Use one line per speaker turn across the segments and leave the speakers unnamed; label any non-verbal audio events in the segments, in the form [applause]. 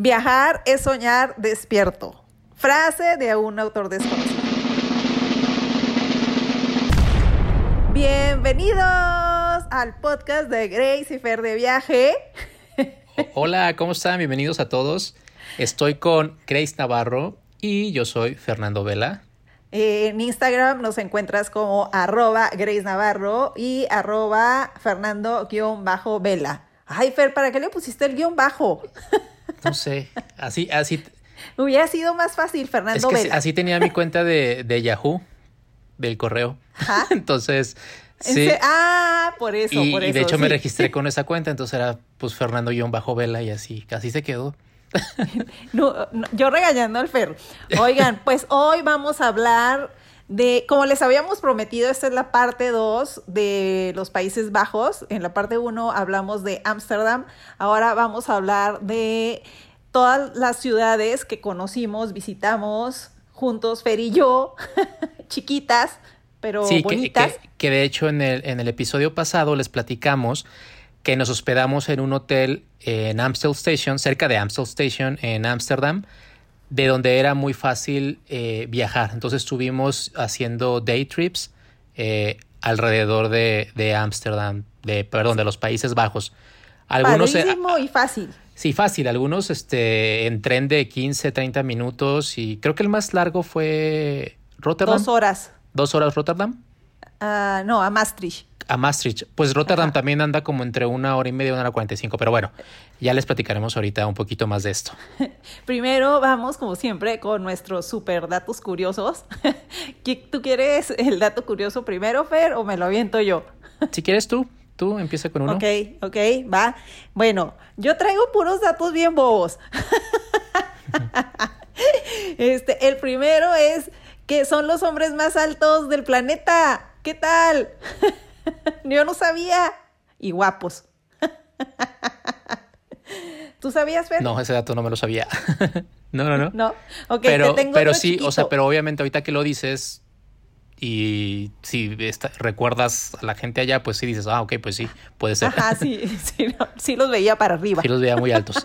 Viajar es soñar despierto. Frase de un autor desconocido. Bienvenidos al podcast de Grace y Fer de Viaje. [laughs]
Hola, ¿cómo están? Bienvenidos a todos. Estoy con Grace Navarro y yo soy Fernando Vela.
En Instagram nos encuentras como arroba Grace Navarro y arroba Fernando-Vela. Ay, Fer, ¿para qué le pusiste el guion bajo? [laughs]
No sé, así, así.
Hubiera sido más fácil, Fernando
es que Así tenía mi cuenta de, de Yahoo, del correo. [laughs] Entonces, sí.
Ah, por eso,
y,
por eso.
Y de hecho me registré con esa cuenta, entonces era pues Fernando-Vela y así, así se quedó. [laughs]
no, yo regañando al Fer. Oigan, pues hoy vamos a hablar de, como les habíamos prometido, esta es la parte 2 de los Países Bajos. En la parte 1 hablamos de Ámsterdam. Ahora vamos a hablar de todas las ciudades que conocimos, visitamos juntos, Fer y yo, [laughs] chiquitas, pero bonitas.
Que, que, de hecho en el, en el episodio pasado les platicamos que nos hospedamos en un hotel en Amstel Station, cerca de Amstel Station en Ámsterdam, de donde era muy fácil eh, viajar. Entonces estuvimos haciendo day trips eh, alrededor de Ámsterdam, de, perdón, de los Países Bajos.
Algunos, eh, y fácil.
Sí, fácil. Algunos este, en tren de 15, 30 minutos y creo que el más largo fue Rotterdam.
Dos horas.
¿Dos horas Rotterdam?
Uh, no, a Maastricht
a Maastricht. Pues Rotterdam también anda como entre una hora y media y una hora cuarenta y cinco, pero bueno, ya les platicaremos ahorita un poquito más de esto. [laughs]
Primero vamos, como siempre, con nuestros super datos curiosos. [laughs] ¿Tú quieres el dato curioso primero, Fer, o me lo aviento yo? [laughs]
si quieres tú, tú empieza con uno.
Ok, ok, va. Bueno, yo traigo puros datos bien bobos. este, el primero es que son los hombres más altos del planeta. ¿Qué tal? [laughs] Yo no sabía. Y guapos. [laughs] ¿Tú sabías, Fer?
No, ese dato no me lo sabía. [laughs] no, no, no.
No, ok,
pero,
te tengo
pero sí, o sea, pero obviamente ahorita que lo dices y si recuerdas a la gente allá, pues sí dices, ah, ok, pues sí, puede ser.
Ajá, sí, sí, sí los veía para arriba.
Sí los veía muy altos.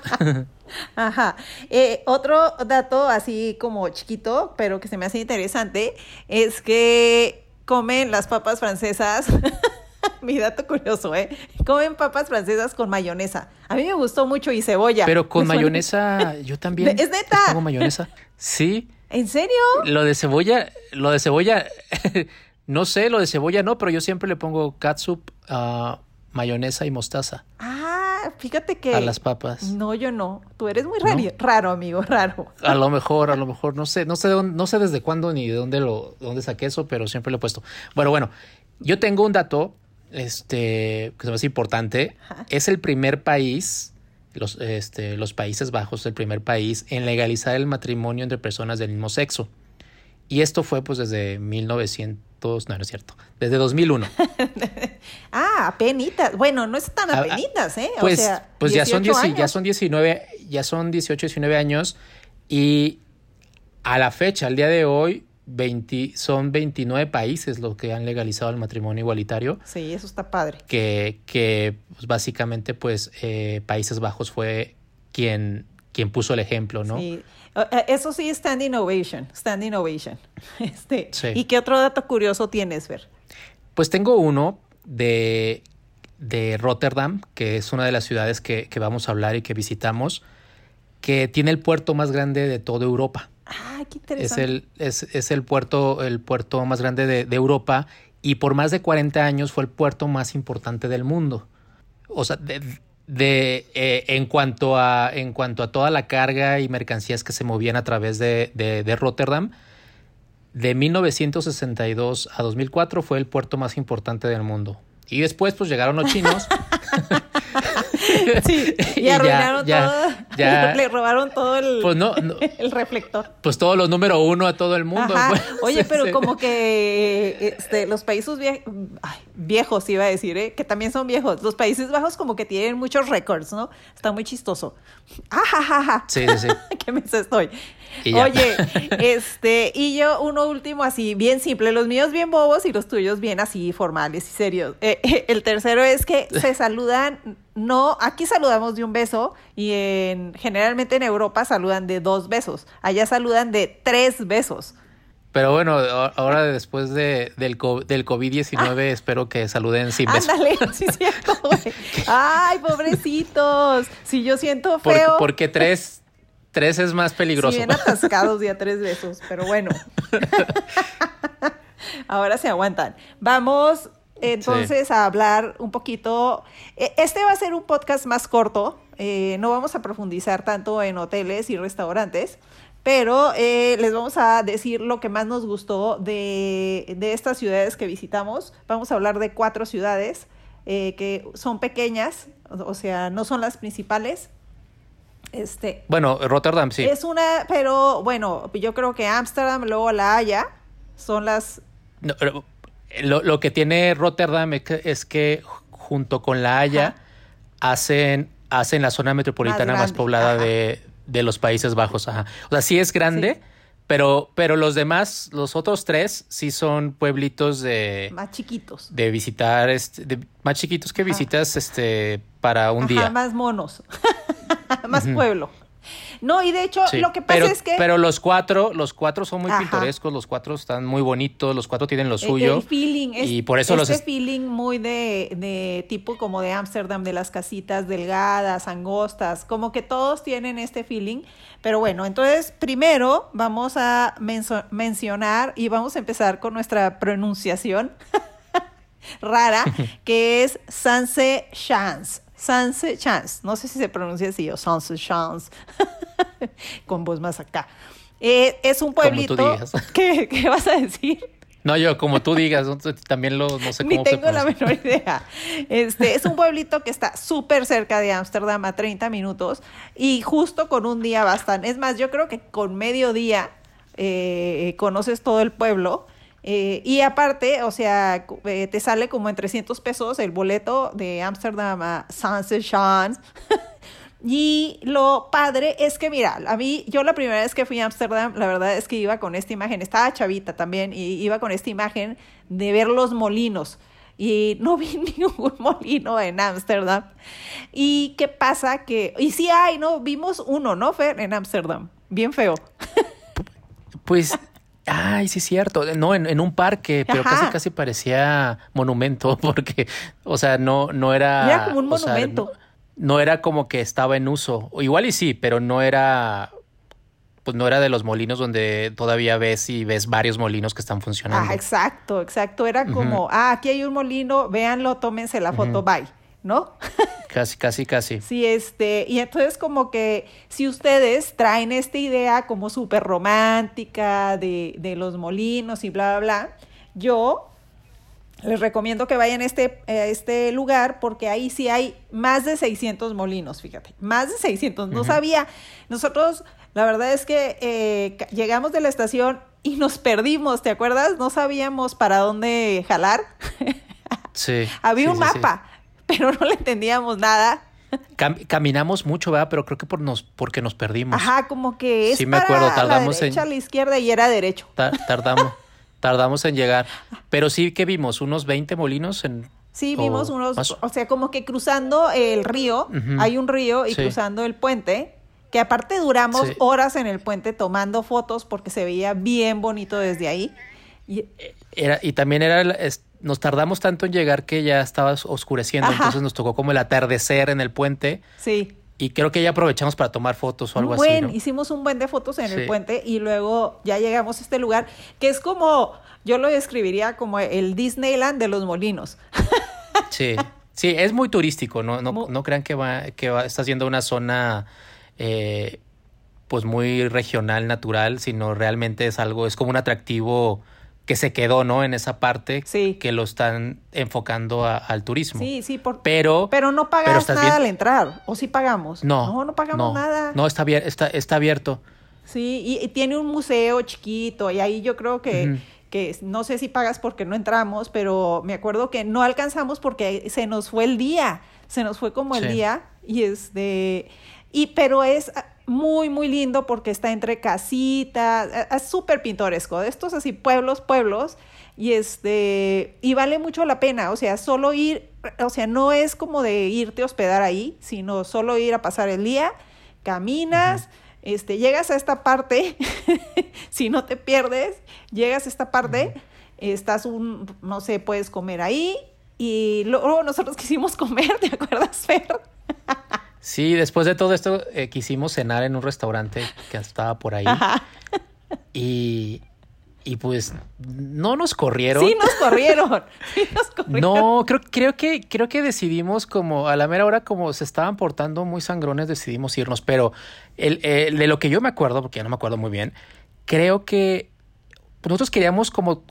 Ajá. Eh, otro dato así como chiquito, pero que se me hace interesante, es que comen las papas francesas [laughs] Mi dato curioso, ¿eh? Comen papas francesas con mayonesa. A mí me gustó mucho y cebolla.
Pero con mayonesa, [laughs] yo también.
¿Es neta?
Pongo mayonesa. Sí.
¿En serio?
Lo de cebolla, lo de cebolla, [laughs] no sé, lo de cebolla no, pero yo siempre le pongo catsup, uh, mayonesa y mostaza.
Ah, fíjate que.
A las papas.
No, yo no. Tú eres muy raro, raro amigo, raro.
A lo mejor, a lo mejor, no sé, no sé, no sé desde cuándo ni de dónde lo, dónde saqué eso, pero siempre lo he puesto. Bueno, bueno, yo tengo un dato este, que es importante, es el primer país, los, este, los Países Bajos, el primer país en legalizar el matrimonio entre personas del mismo sexo. Y esto fue pues desde 1900, no, no es cierto, desde 2001. [laughs]
ah, apenitas. Bueno, no es tan ah, ah, apenitas, ¿eh?
Pues, o sea, pues ya, son ya son 19, ya son 18, 19 años y a la fecha, al día de hoy, 20, son 29 países los que han legalizado el matrimonio igualitario.
Sí, eso está padre.
Que, que pues, básicamente, pues, eh, Países Bajos fue quien, quien puso el ejemplo, ¿no?
Sí. Eh, eso sí, standing ovation, standing ovation. [laughs] Este, ¿Y qué otro dato curioso tienes, Ver?
Pues tengo uno de, de Rotterdam, que es una de las ciudades que, que vamos a hablar y que visitamos, que tiene el puerto más grande de toda Europa.
Ah, qué interesante.
Es el, es, el, puerto, el puerto más grande de, Europa y por más de 40 años fue el puerto más importante del mundo. O sea, de, eh, en, cuanto a, en cuanto a toda la carga y mercancías que se movían a través de, de Rotterdam, de 1962 a 2004 fue el puerto más importante del mundo. Y después pues llegaron los chinos
Sí, [laughs] y, arruinaron todo. [laughs] Le robaron todo el, pues [laughs] el reflector.
Pues todos los número uno a todo el mundo. Pues.
Oye, pero como que este, los países viejos, iba a decir, ¿eh? que también son viejos. Los Países Bajos como que tienen muchos récords, ¿no? Está muy chistoso.
Sí, sí, sí.
¿Qué me estoy? Oye, este, y yo uno último así, bien simple, los míos bien bobos y los tuyos bien así formales y serios. Eh, eh, el tercero es que se [laughs] saludan, no, aquí saludamos de un beso y en, generalmente en Europa saludan de dos besos, allá saludan de tres besos.
Pero bueno, ahora después de, del, del COVID-19 espero que saluden sin besos.
Ándale, [laughs] sí cierto, güey. Ay, pobrecitos. Si yo siento feo.
porque tres Tres es más peligroso.
Sí, bien atascados ya [laughs] tres besos, pero bueno. Ahora se aguantan. Vamos entonces a hablar un poquito. E, este va a ser un podcast más corto. Eh, no vamos a profundizar tanto en hoteles y restaurantes, pero eh, les vamos a decir lo que más nos gustó de, de estas ciudades que visitamos. Vamos a hablar de cuatro ciudades eh, que son pequeñas, o sea, no son las principales, este,
bueno, Rotterdam sí.
Es una, pero bueno, yo creo que Ámsterdam, luego La Haya, son las...
lo, que tiene Rotterdam es que, junto con La Haya hacen, hacen la zona metropolitana más, poblada de, los Países Bajos. Ajá. O sea, sí es grande. Pero, pero los demás, los otros tres, sí son pueblitos de.
Más chiquitos.
De visitar, este, más chiquitos que visitas este, para un día.
Más monos. [laughs] [laughs] más pueblo. No, y de hecho, lo que pasa es que.
Pero los cuatro, los cuatro son muy pintorescos, los cuatro están muy bonitos, los cuatro tienen lo suyo.
El, feeling,
y por eso
este feeling muy de, de tipo como de Ámsterdam, de las casitas delgadas, angostas, como que todos tienen este feeling. Pero bueno, entonces primero vamos a mencionar y vamos a empezar con nuestra pronunciación [laughs] rara, [laughs] que es Sanse Chance. Sunset Chance, no sé si se pronuncia así, o Sunset Chance, [laughs] con voz más acá. Eh, es un pueblito. Como tú [laughs] ¿Qué, ¿Qué, vas a decir?
No, yo, como tú digas, también lo, no sé cómo
Ni tengo la menor idea. Este, es un pueblito que está súper cerca de Ámsterdam, a 30 minutos, y justo con un día bastante. Es más, yo creo que con medio día eh, conoces todo el pueblo. Eh, y aparte, o sea, eh, te sale como en 300 pesos el boleto de Ámsterdam a Sunset [laughs] y lo padre es que, mira, a mí, yo la primera vez que fui a Ámsterdam, la verdad es que iba con esta imagen, estaba chavita también, y iba con esta imagen de ver los molinos. Y no vi [laughs] ningún molino en Ámsterdam. ¿Y qué pasa? Que, y sí hay, ¿no? Vimos uno, ¿no, Fer? En Ámsterdam. Bien feo.
Pues Ay, sí es cierto. No, en, un parque, pero casi casi parecía monumento, [laughs] porque, o sea, no, no era.
Era como un monumento.
no, era como que estaba en uso. Igual y sí, pero no era. Pues no era de los molinos donde todavía ves y ves varios molinos que están funcionando.
Ah, exacto, exacto. Era como, ah, aquí hay un molino, véanlo, tómense la foto, bye. ¿No?
Casi, casi, casi.
Sí, este, y entonces como que si ustedes traen esta idea como súper romántica de, de, los molinos y bla, bla, bla, yo les recomiendo que vayan a este, a este lugar porque ahí sí hay más de 600 molinos, fíjate, más de 600. No sabía, nosotros, la verdad es que eh, llegamos de la estación y nos perdimos, ¿te acuerdas? No sabíamos para dónde jalar.
Sí. [laughs]
Había un mapa pero no le entendíamos nada.
caminamos mucho, ¿verdad? Pero creo que por nos, porque nos perdimos.
Ajá, como que es sí, me acuerdo, tardamos la derecha, en... a la izquierda y era derecho.
tardamos, [laughs] tardamos en llegar. Pero sí que vimos unos 20 molinos en...
Sí, vimos unos, o sea, como que cruzando el río, hay un río y cruzando el puente, que aparte duramos horas en el puente tomando fotos porque se veía bien bonito desde ahí.
Y, era, y también era nos tardamos tanto en llegar que ya estaba oscureciendo, entonces nos tocó como el atardecer en el puente.
Sí.
Y creo que ya aprovechamos para tomar fotos o algo
así.
¿no?
Hicimos un buen de fotos en el puente y luego ya llegamos a este lugar que es como, yo lo describiría como el Disneyland de los molinos. [laughs]
Sí, sí, es muy turístico, no, no, no crean que va, que va, está siendo una zona eh, pues muy regional, natural, sino realmente es algo, es como un atractivo que se quedó, ¿no? En esa parte
sí.
que lo están enfocando al turismo.
Sí, sí, por,
pero
pero no pagas nada al entrar, o sí pagamos.
No,
no, no pagamos nada.
No, está, está, está abierto.
Sí, y, tiene un museo chiquito y ahí yo creo que, que no sé si pagas porque no entramos, pero me acuerdo que no alcanzamos porque se nos fue el día, se nos fue como el día y este Y, pero es muy, muy lindo porque está entre casitas, e, es súper pintoresco. Estos así pueblos, pueblos, y este, y vale mucho la pena, o sea, solo ir, o sea, no es como de irte a hospedar ahí, sino solo ir a pasar el día, caminas, este, llegas a esta parte, [laughs] si no te pierdes, llegas a esta parte, estás un, no sé, puedes comer ahí, y luego nosotros [laughs] quisimos comer, ¿te acuerdas, Fer? [laughs]
Sí, después de todo esto eh, quisimos cenar en un restaurante que estaba por ahí. Y, y pues no nos corrieron.
Sí, nos corrieron. [laughs] Sí, nos corrieron.
No, creo, creo, que, creo que decidimos como a la mera hora, como se estaban portando muy sangrones, decidimos irnos. Pero el, el, de lo que yo me acuerdo, porque ya no me acuerdo muy bien, creo que nosotros queríamos como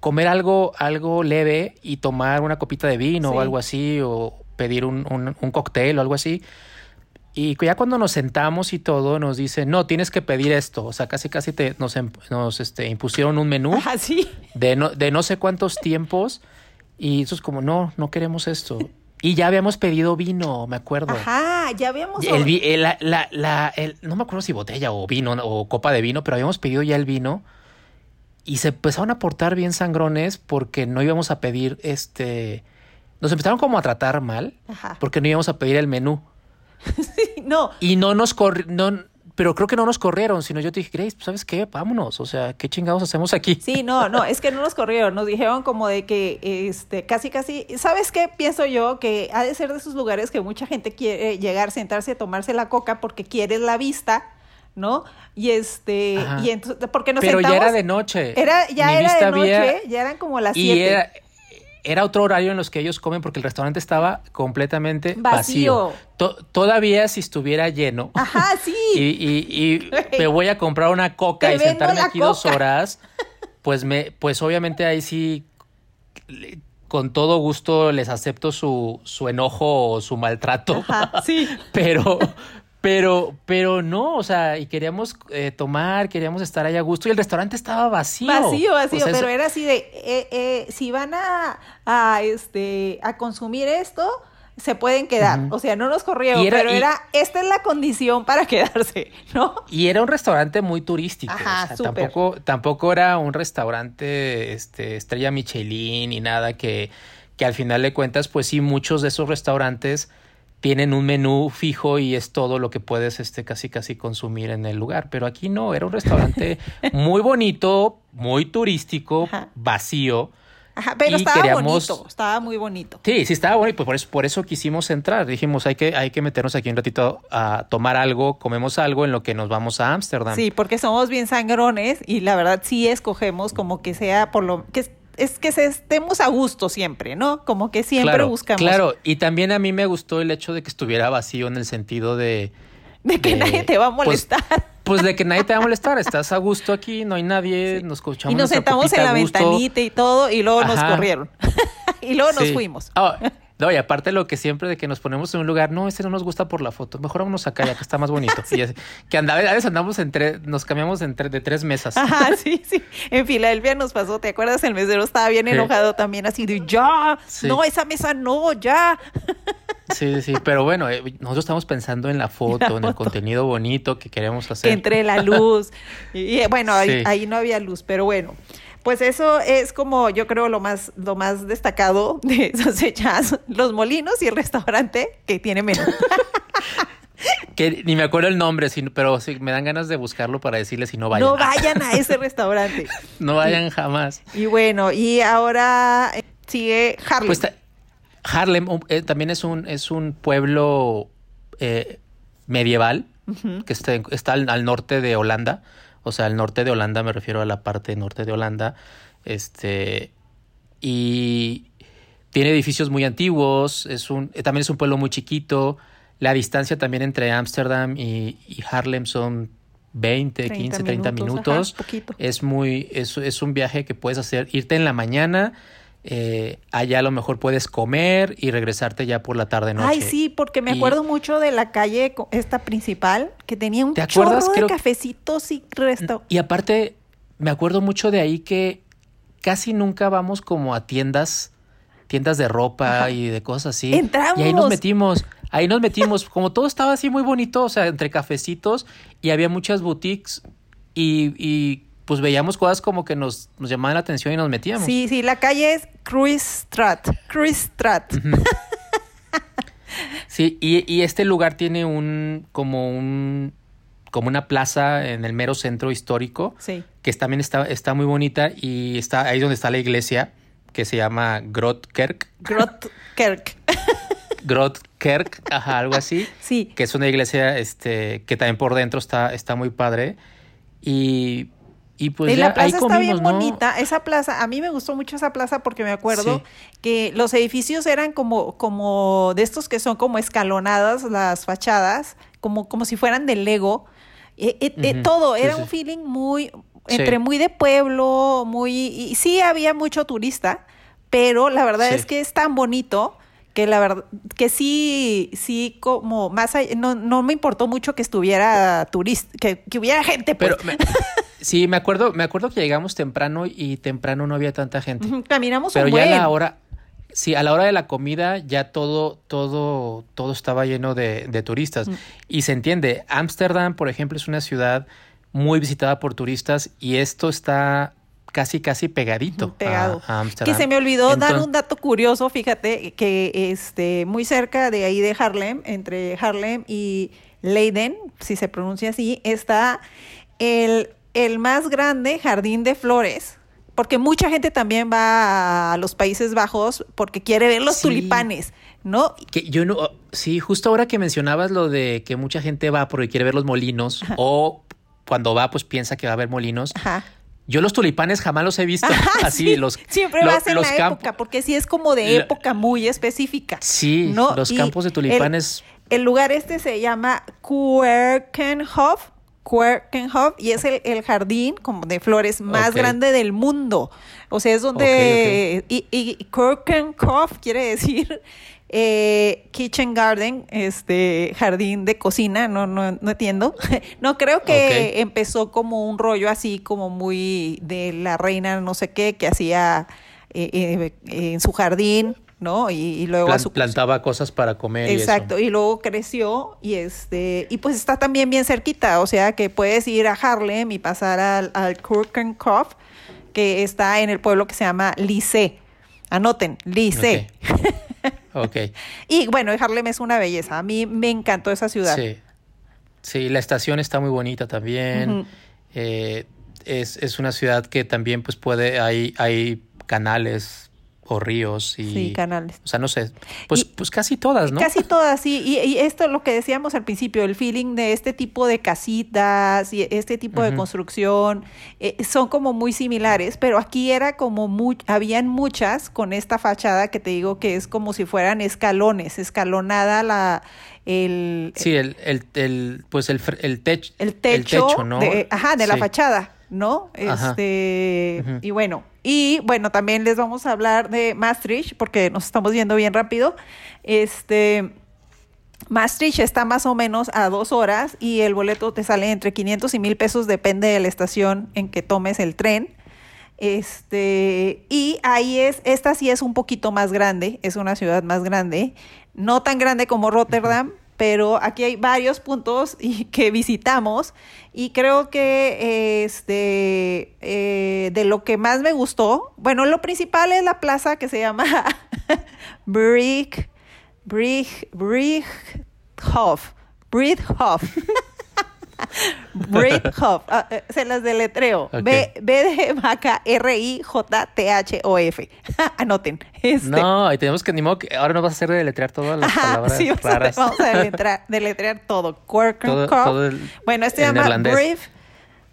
comer algo, algo leve y tomar una copita de vino sí. o algo así, o pedir un, un, un, cóctel o algo así. Y ya cuando nos sentamos y todo, nos dicen, no, tienes que pedir esto. O sea, casi casi te, nos, nos este, impusieron un menú
¿Ah, sí?
de, no, de no sé cuántos tiempos. Y eso es como, no, no queremos esto. Y ya habíamos pedido vino, me acuerdo.
Ajá, ya habíamos...
El, el, la, la, la, el, no me acuerdo si botella o vino o copa de vino, pero habíamos pedido ya el vino. Y se empezaron a portar bien sangrones porque no íbamos a pedir este nos empezaron como a tratar mal
Ajá.
porque no íbamos a pedir el menú. [laughs]
sí, no.
Y no nos corrieron, pero creo que no nos corrieron, sino yo te dije, Grace, ¿sabes qué? Vámonos, o sea, ¿qué chingados hacemos aquí?
Sí, no, no, es que no nos corrieron, nos dijeron como de que, este, casi, casi, ¿sabes qué? Pienso yo que ha de ser de esos lugares que mucha gente quiere llegar, sentarse, tomarse la coca porque quiere la vista, ¿no? Y este,
Ajá.
y entonces, porque nos
pero
sentamos.
ya era de noche.
Era, ya
Mi
era de noche,
había-
ya eran como las
y
siete.
era, era otro horario en los que ellos comen porque el restaurante estaba completamente vacío.
Vacío.
To- todavía si estuviera lleno.
Ajá, sí. [laughs]
y, y- y me voy a comprar una coca
Te
y sentarme aquí dos horas, pues me, pues obviamente ahí sí con todo gusto les acepto su, su enojo o su maltrato.
Ajá, sí. [laughs]
Pero, pero, pero no, o sea, y queríamos eh, tomar, queríamos estar ahí a gusto y el restaurante estaba vacío.
Vacío, vacío,
O sea,
pero
eso-
era así de, eh, eh, si van a, a, este, a consumir esto, se pueden quedar. O sea, no nos corrieron,
era-
pero
y-
era, esta es la condición para [laughs] quedarse, ¿no?
Y era un restaurante muy turístico.
Ajá,
o sea, tampoco, tampoco era un restaurante este, estrella Michelin ni nada que, que al final de cuentas, pues sí, muchos de esos restaurantes tienen un menú fijo y es todo lo que puedes este, casi casi consumir en el lugar. Pero aquí no, era un restaurante [laughs] muy bonito, muy turístico,
Ajá.
vacío.
Ajá, pero
Y
estaba
queríamos-
bonito, estaba muy bonito.
Sí, sí estaba y pues por eso, por eso quisimos entrar. Dijimos, hay que, hay que meternos aquí un ratito a tomar algo, comemos algo en lo que nos vamos a Ámsterdam.
Sí, porque somos bien sangrones y la verdad sí escogemos como que sea por lo que es, que se estemos a gusto siempre, ¿no? Como que siempre
claro,
buscamos
Claro, y también a mí me gustó el hecho de que estuviera vacío en el sentido de...
de que
de-
nadie te va a
pues,
molestar.
Pues de que nadie te va a [laughs] molestar, estás a gusto aquí, no hay nadie, nos escuchamos
y nos sentamos en la ventanita y todo y luego nos corrieron. [laughs] y luego nos fuimos.
Ah, no, y aparte lo que siempre de que nos ponemos en un lugar, no, ese no nos gusta por la foto, mejor vámonos acá, ya que está más bonito. Y es- que andaba, a veces andamos entre, nos cambiamos entre, de tres mesas.
Ajá, [laughs] sí, sí. En Filadelfia nos pasó, ¿te acuerdas? El mesero estaba bien
Sí.
enojado también, así de ya,
Sí.
no, esa mesa no, ya. [laughs]
Sí, sí, pero bueno, eh, nosotros estamos pensando en la foto, en el contenido bonito que queremos
Que
hacer.
entre la luz. [laughs] Y, y, bueno, ahí, ahí no había luz, pero bueno. Pues eso es como yo creo lo más, lo más destacado de esas fechas, los molinos y el restaurante que tiene menú. [laughs]
Que ni me acuerdo el nombre, sino- pero sí, me dan ganas de buscarlo para decirles si no vayan.
No vayan a ese restaurante. [laughs]
No vayan jamás.
Y bueno, y ahora eh, sigue Harlem.
Pues Harlem um, eh, también es un, es un pueblo eh, medieval que está, está al, al norte de Holanda. O sea, al norte de Holanda, me refiero a la parte norte de Holanda. Este. Y tiene edificios muy antiguos. Es un, eh, también es un pueblo muy chiquito. La distancia también entre Ámsterdam y, y Harlem son 20, 15, 30 minutos.
ajá.
Es muy, es, es un viaje que puedes hacer, irte en la mañana, eh, allá a lo mejor puedes comer y regresarte ya por la tarde noche.
Ay, sí, porque me
Y-
acuerdo mucho de la calle esta principal que tenía un
¿Te acuerdas?
chorro de
Creo-
cafecitos y resto.
Y aparte, me acuerdo mucho de ahí que casi nunca vamos como a tiendas, tiendas de ropa
Ajá.
y de cosas así.
Entramos.
Y ahí nos metimos. Ahí nos metimos, como todo estaba así muy bonito, o sea, entre cafecitos y había muchas boutiques y, y pues veíamos cosas como que nos, nos llamaban la atención y nos metíamos.
Sí, sí, la calle es Cruise Strat, Cruise Strat.
sí, y, y este lugar tiene un, como un, como una plaza en el mero centro histórico,
Sí.
que también está, está muy bonita y está ahí donde está la iglesia que se llama Grotkerk.
Grotkerk.
Grotkerk, ajá, algo así. [laughs]
Sí.
Que es una iglesia este, que también por dentro está, está muy padre. Y, y pues ya
la plaza
ahí
está
comimos,
bien
¿no?
bonita. Esa plaza, a mí me gustó mucho esa plaza porque me acuerdo
Sí.
que los edificios eran como, como de estos que son como escalonadas las fachadas, como, como si fueran de Lego. Eh, eh, eh,
Ujú.
todo,
Sí,
era
sí.
un feeling muy, entre muy de pueblo, muy, y sí había mucho turista, pero la verdad es que es tan bonito que la verdad, que sí, sí, como más allá, no, no me importó mucho que estuviera turista, que, que hubiera gente, pues.
Pero me- sí, me acuerdo, me acuerdo que llegamos temprano y temprano no había tanta gente.
Ujú, Caminamos
Pero
un
ya a la hora, sí, a la hora de la comida ya todo, todo, todo estaba lleno de, de turistas.
Mm.
Y se entiende, Ámsterdam, por ejemplo, es una ciudad muy visitada por turistas y esto está casi, casi pegadito a-
pegado.
a,
Que
Ámsterdam.
se me olvidó dar un dato curioso, fíjate, que este muy cerca de ahí de Harlem, entre Harlem y Leiden, si se pronuncia así, está el, el más grande jardín de flores. Porque mucha gente también va a los Países Bajos porque quiere ver los
Sí.
tulipanes, ¿no?
Que yo no, sí, justo ahora que mencionabas lo de que mucha gente va porque quiere ver los molinos o cuando va pues piensa que va a haber molinos.
Ajá.
Yo los tulipanes jamás los he visto.
Ajá, [laughs]
Así
sí,
los
siempre
lo-
vas en
los
la época, porque sí es como de época muy específica.
Sí,
¿no?
los
Y
campos de
el-
tulipanes.
El lugar este se llama Querkenhof, Querkenhof, y es el, el jardín como de flores más grande del mundo. O sea, es donde... Y, y Querkenhof quiere decir eh, kitchen garden, este jardín de cocina, no, no, no entiendo. [laughs] No creo que empezó como un rollo así como muy de la reina no sé qué que hacía eh, eh, en su jardín, ¿no? Y, y luego a
plan-
su
plantaba cosas para comer.
Exacto,
Y
y luego creció y este y pues está también bien cerquita, o sea que puedes ir a Harlem y pasar al, al Kurkenkopf, que está en el pueblo que se llama Lice. Anoten, Lice. [laughs]
Ok.
Y bueno, Harlem es una belleza. A mí me encantó esa ciudad.
Sí. Sí, la estación está muy bonita también. Eh, es, es una ciudad que también pues puede, hay, hay canales o ríos y...
Sí, canales.
O sea, no sé, pues,
Y-
pues casi todas, ¿no?
Casi todas, sí. Y, y esto es lo que decíamos al principio, el feeling de este tipo de casitas y este tipo de construcción eh, son como muy similares, pero aquí era como muy, habían muchas con esta fachada que te digo que es como si fueran escalones, escalonada la el,
Sí, el, el, el, pues el, fr- el, tech-
el techo,
¿no?
de, ajá, de la fachada, ¿no?
Ajá.
Este, y bueno, y bueno, también les vamos a hablar de Maastricht, porque nos estamos viendo bien rápido. Este, Maastricht está más o menos a dos horas y el boleto te sale entre 500 y 1000 pesos, depende de la estación en que tomes el tren. Este, y ahí es, esta sí es un poquito más grande, es una ciudad más grande, no tan grande como Rotterdam, pero aquí hay varios puntos y, [laughs] que visitamos y creo que este, eh, de lo que más me gustó, bueno, lo principal es la plaza que se llama [laughs] Brick, Brick, Brickhof, Brickhof. [laughs] [laughs] Brickhof, ah, eh, se las deletreo.
Ok.
B, B de vaca, R-I-J-T-H-O-F. [laughs] Anoten. Este.
No, y tenemos que, ni modo que ahora no vas a hacer deletrear todas las
Ajá,
palabras
sí, vamos a,
raras.
vamos a deletrear, deletrear todo.
Todo- todo el-
bueno, este se llama. Brief,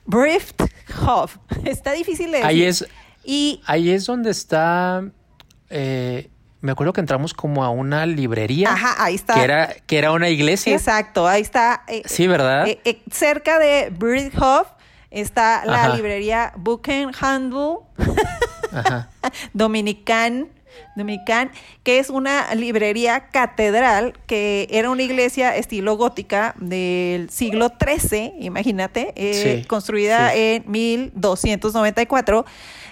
Briefhof. [laughs] Está difícil de decir.
Ahí es,
Y
ahí es donde está, eh, me acuerdo que entramos como a una librería.
Ajá, ahí está.
Que era, que era una iglesia.
Exacto, ahí está. eh,
Sí, ¿verdad?
eh, eh, cerca de Briefhof está la
Ajá.
librería Buchenhandel
Ajá. [laughs]
Dominican. Dominican, que es una librería catedral que era una iglesia estilo gótica del siglo XIII, imagínate,
Sí,
construida
sí.
en 1294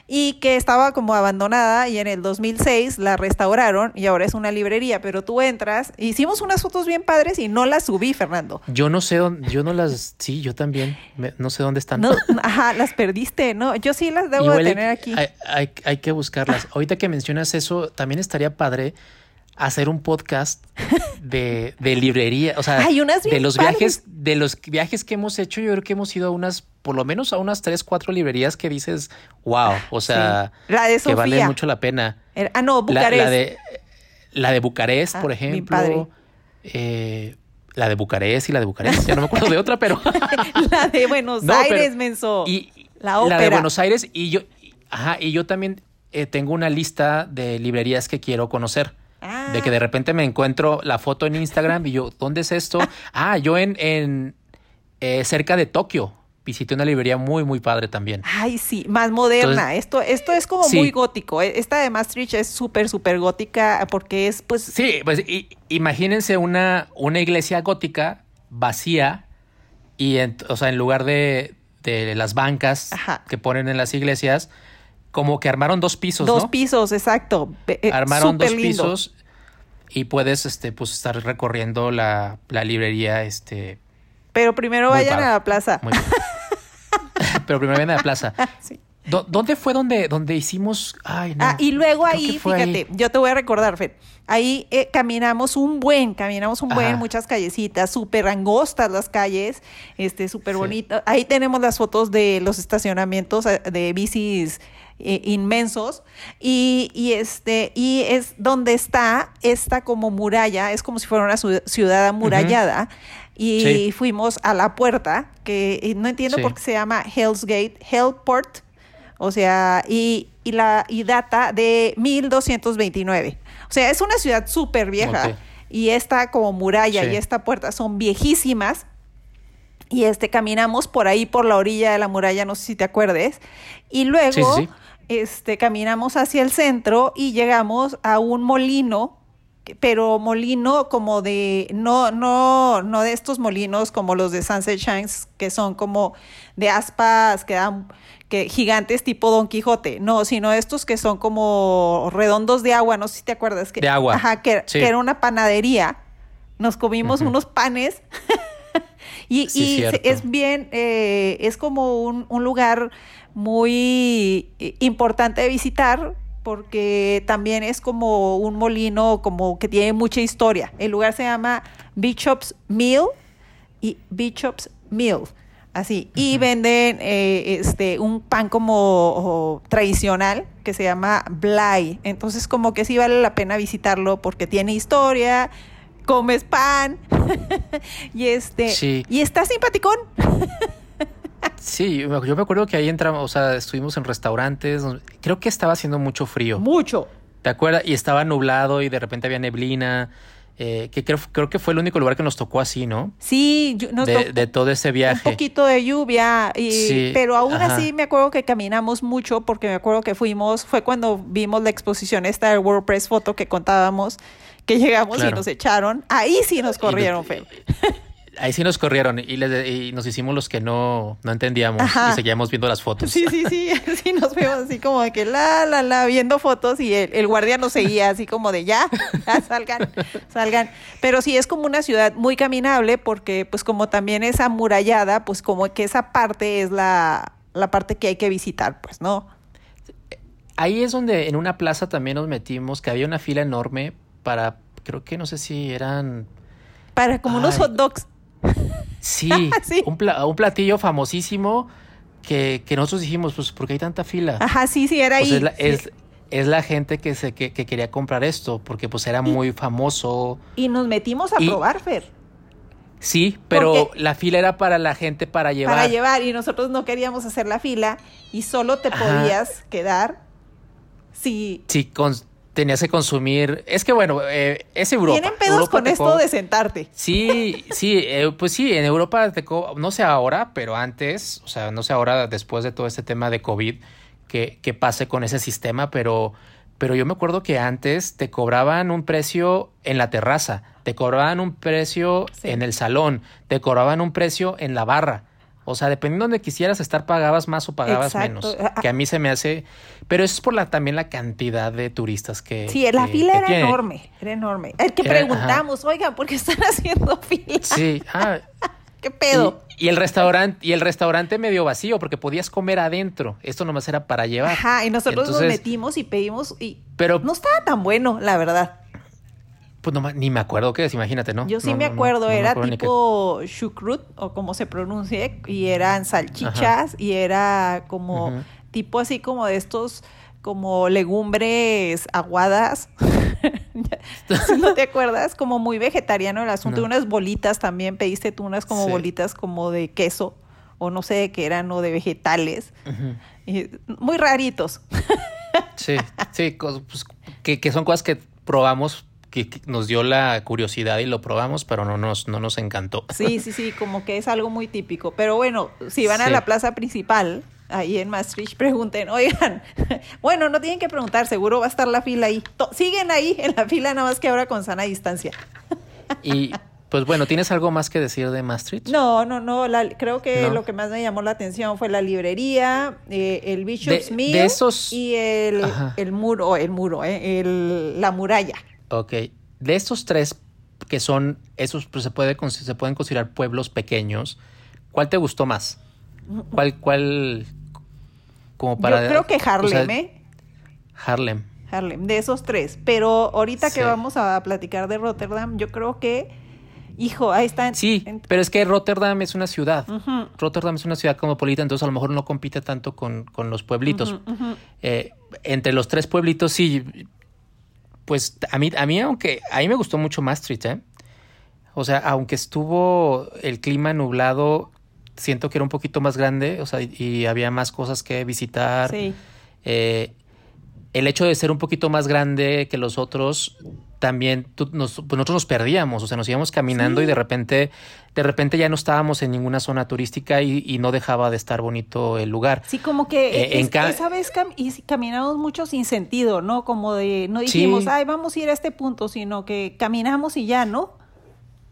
y que estaba como abandonada y en el 2006 la restauraron y ahora es una librería, pero tú entras, hicimos unas fotos bien padres y no las subí, Fernando.
Yo no sé dónde, yo no las, sí, yo también, me- no sé dónde están.
No, [laughs] ajá, las perdiste, ¿no? Yo sí las debo de tener aquí.
Hay, hay- hay que buscarlas. Ahorita que mencionas eso, también estaría padre hacer un podcast de, de librería, o sea,
unas
de los
padres.
viajes, de los viajes que hemos hecho, yo creo que hemos ido a unas, por lo menos a unas tres, cuatro librerías que dices, wow, o sea,
Sí. La de
que vale mucho la pena.
Era- ah, no,
La,
Bucarest.
la de la de Bucarest,
Ah,
por
padre.
ejemplo. eh, la de Bucarest y la de Bucarest, ya no me acuerdo de otra, pero [laughs]
La de Buenos [laughs]
No, pero-
Aires, menso.
y
La
de
ópera.
Buenos Aires y yo ajá, y yo también eh, tengo una lista de librerías que quiero conocer.
Ah.
De que de repente me encuentro la foto en Instagram y yo, ¿dónde es esto? [laughs] Ah, yo en, en eh, cerca de Tokio visité una librería muy, muy padre también.
Ay, sí, más moderna. esto, esto es como
Sí.
muy gótico. E- Esta de Maastricht es súper, súper gótica porque es, pues,
Sí, pues i- imagínense una, una iglesia gótica vacía y, en- o sea, en lugar de, de las bancas
Ajá.
que ponen en las iglesias, como que armaron dos pisos,
dos
¿no?
pisos, exacto. Eh,
armaron dos
lindo.
pisos y puedes, este, pues, estar recorriendo la, la librería, este,
Pero primero vayan
padre.
a la plaza.
muy... [laughs] [laughs] Pero primero viene a la plaza.
Sí.
¿Dó- ¿Dónde fue donde, donde hicimos? Ay, no.
Ah, y luego ahí, fíjate, yo te voy a recordar, Fer. Ahí eh, caminamos un buen, caminamos un buen, muchas callecitas, súper angostas las calles, este, súper
Sí.
bonito. Ahí tenemos las fotos de los estacionamientos eh, de bicis eh, inmensos y, y este y es donde está esta como muralla, es como si fuera una ciu- ciudad amurallada. Y
Sí.
fuimos a la puerta, que eh, no entiendo
Sí.
por qué se llama Hell's Gate, Hellport, o sea, y, y la, y data de 1229. O sea, es una ciudad súper vieja. Y esta como muralla
Sí.
y esta puerta son viejísimas. Y este caminamos por ahí por la orilla de la muralla, no sé si te acuerdes. Y luego
Sí, sí, sí.
este caminamos hacia el centro y llegamos a un molino pero molino como de no no no de estos molinos como los de Sunset Shines que son como de aspas que dan que gigantes tipo Don Quijote, no, sino estos que son como redondos de agua, no sé si te acuerdas que
De agua,
ajá, que,
sí.
que era una panadería. Nos comimos unos panes [laughs] y,
Sí,
es bien, eh, es como un, un lugar muy eh, importante de visitar porque también es como un molino como que tiene mucha historia. El lugar se llama Bishop's Mill y Bishop's Mill. Así. Y venden eh, este un pan como tradicional que se llama Blay. Entonces, como que sí vale la pena visitarlo porque tiene historia, comes pan. [laughs] y este.
Sí.
Y está simpaticón.
Sí, yo me yo me acuerdo que ahí entramos, o sea, estuvimos en restaurantes, creo que estaba haciendo mucho frío.
Mucho.
¿Te acuerdas? Y estaba nublado y de repente había neblina, eh, que creo, creo que fue el único lugar que nos tocó así, ¿no?
Sí, yo- nos
De,
tocó
de todo ese
un
viaje.
poquito de lluvia, y,
Sí,
pero aún
ajá.
así me acuerdo que caminamos mucho porque me acuerdo que fuimos, fue cuando vimos la exposición esta de WordPress Photo que contábamos, que llegamos y nos echaron. Ahí sí nos corrieron,
Y-
feo. [laughs]
Ahí sí nos corrieron y, les- y nos hicimos los que no, no entendíamos
Ajá.
y seguíamos viendo las fotos.
Sí, sí, sí, [laughs] sí nos vimos así como de que la, la, la, viendo fotos y el, el guardia nos seguía así como de ya, ya salgan, salgan. Pero sí es como una ciudad muy caminable porque pues como también es amurallada, pues como que esa parte es la, la parte que hay que visitar, pues, ¿no?
Ahí es donde en una plaza también nos metimos, que había una fila enorme para, creo que no sé si eran,
Para como unos hot dogs.
Sí, [laughs]
Sí.
Un, pla- un platillo famosísimo que, que nosotros dijimos, pues, ¿por qué hay tanta fila?
Ajá, sí, sí, era
Pues
ahí.
es, la,
sí.
es, es la gente que, se, que, que quería comprar esto, porque pues era muy famoso.
Y nos metimos a
y-
probar, Fer,
Sí, pero la fila era para la gente para llevar.
para llevar. Y nosotros no queríamos hacer la fila y solo te
Ajá.
podías quedar si
Sí, con- tenías que consumir. Es que bueno, eh, es Europa.
tienen pedos
Europa
con esto
co-
de sentarte.
Sí, sí, eh, pues sí, en Europa, te co- no sé ahora, pero antes, o sea, no sé ahora después de todo este tema de COVID, que, que pase con ese sistema, pero, pero yo me acuerdo que antes te cobraban un precio en la terraza, te cobraban un precio
Sí.
en el salón, te cobraban un precio en la barra. O sea, dependiendo de donde quisieras estar, pagabas más o pagabas
Exacto.
menos. Que a mí se me hace. Pero eso es por la, también la cantidad de turistas que.
Sí, la
que-
fila
que
era
tiene.
enorme, era enorme. El que
Era-
preguntamos, oigan, ¿por qué están [laughs] haciendo fila?
Sí, ah, [laughs]
¿Qué pedo?
Y, y el restaurante, y el restaurante medio vacío, porque podías comer adentro. Esto nomás era para llevar.
Ajá, y nosotros nos metimos y pedimos y
Pero
no estaba tan bueno, la verdad.
pues nomás, ni me acuerdo qué es, imagínate, ¿no?
Yo sí
No,
me
no, no,
acuerdo,
no me
era
acuerdo
tipo shukrut o como se pronuncie, y eran salchichas y era como. Tipo así como de estos como legumbres aguadas. ¿Sí [laughs] ¿No te acuerdas? Como muy vegetariano el asunto.
No.
Unas bolitas también, pediste tú unas como
Sí.
bolitas como de queso o no sé de qué eran o de vegetales. Y muy raritos.
Sí, sí, pues, que, que son cosas que probamos, que, que nos dio la curiosidad y lo probamos, pero no nos, no nos encantó.
Sí, sí, sí, como que es algo muy típico. Pero bueno, si van a la plaza principal, ahí en Maastricht, pregunten, oigan, [laughs] bueno, no tienen que preguntar, seguro va a estar la fila ahí. Siguen ahí en la fila, nada más que ahora con sana distancia.
Y pues bueno, ¿tienes algo más que decir de Maastricht?
No, no, no, la- creo que
No.
lo que más me llamó la atención fue la librería, eh, el Bishop's
De-
Mill
de esos-
y el, el muro, el muro, eh, el- la muralla.
Ok. De estos tres que son, esos pues, se, puede, se pueden considerar pueblos pequeños, ¿cuál te gustó más? ¿Cuál, cuál, como para...
Yo creo que
o sea,
Harlem, ¿eh?
Harlem.
Harlem, de esos tres. Pero ahorita que vamos a platicar de Rotterdam, yo creo que, hijo, ahí está.
Sí, pero es que Rotterdam es una ciudad. Rotterdam es una ciudad cosmopolita, entonces a lo mejor no compite tanto con, con los pueblitos. Eh, entre los tres pueblitos, sí, pues a mí, a mí, aunque a mí me gustó mucho Maastricht, ¿eh? O sea, aunque estuvo el clima nublado, siento que era un poquito más grande, o sea, y, y había más cosas que visitar.
Sí.
Eh, el hecho de ser un poquito más grande que los otros, también tú- nos- pues nosotros nos perdíamos, o sea, nos íbamos caminando
Sí.
y de repente, de repente ya no estábamos en ninguna zona turística y, y no dejaba de estar bonito el lugar.
Sí, como que
Eh, en
es- esa vez cam- y caminamos mucho sin sentido, ¿no? Como de, no dijimos,
Sí.
ay, vamos a ir a este punto, sino que caminamos y ya, ¿no?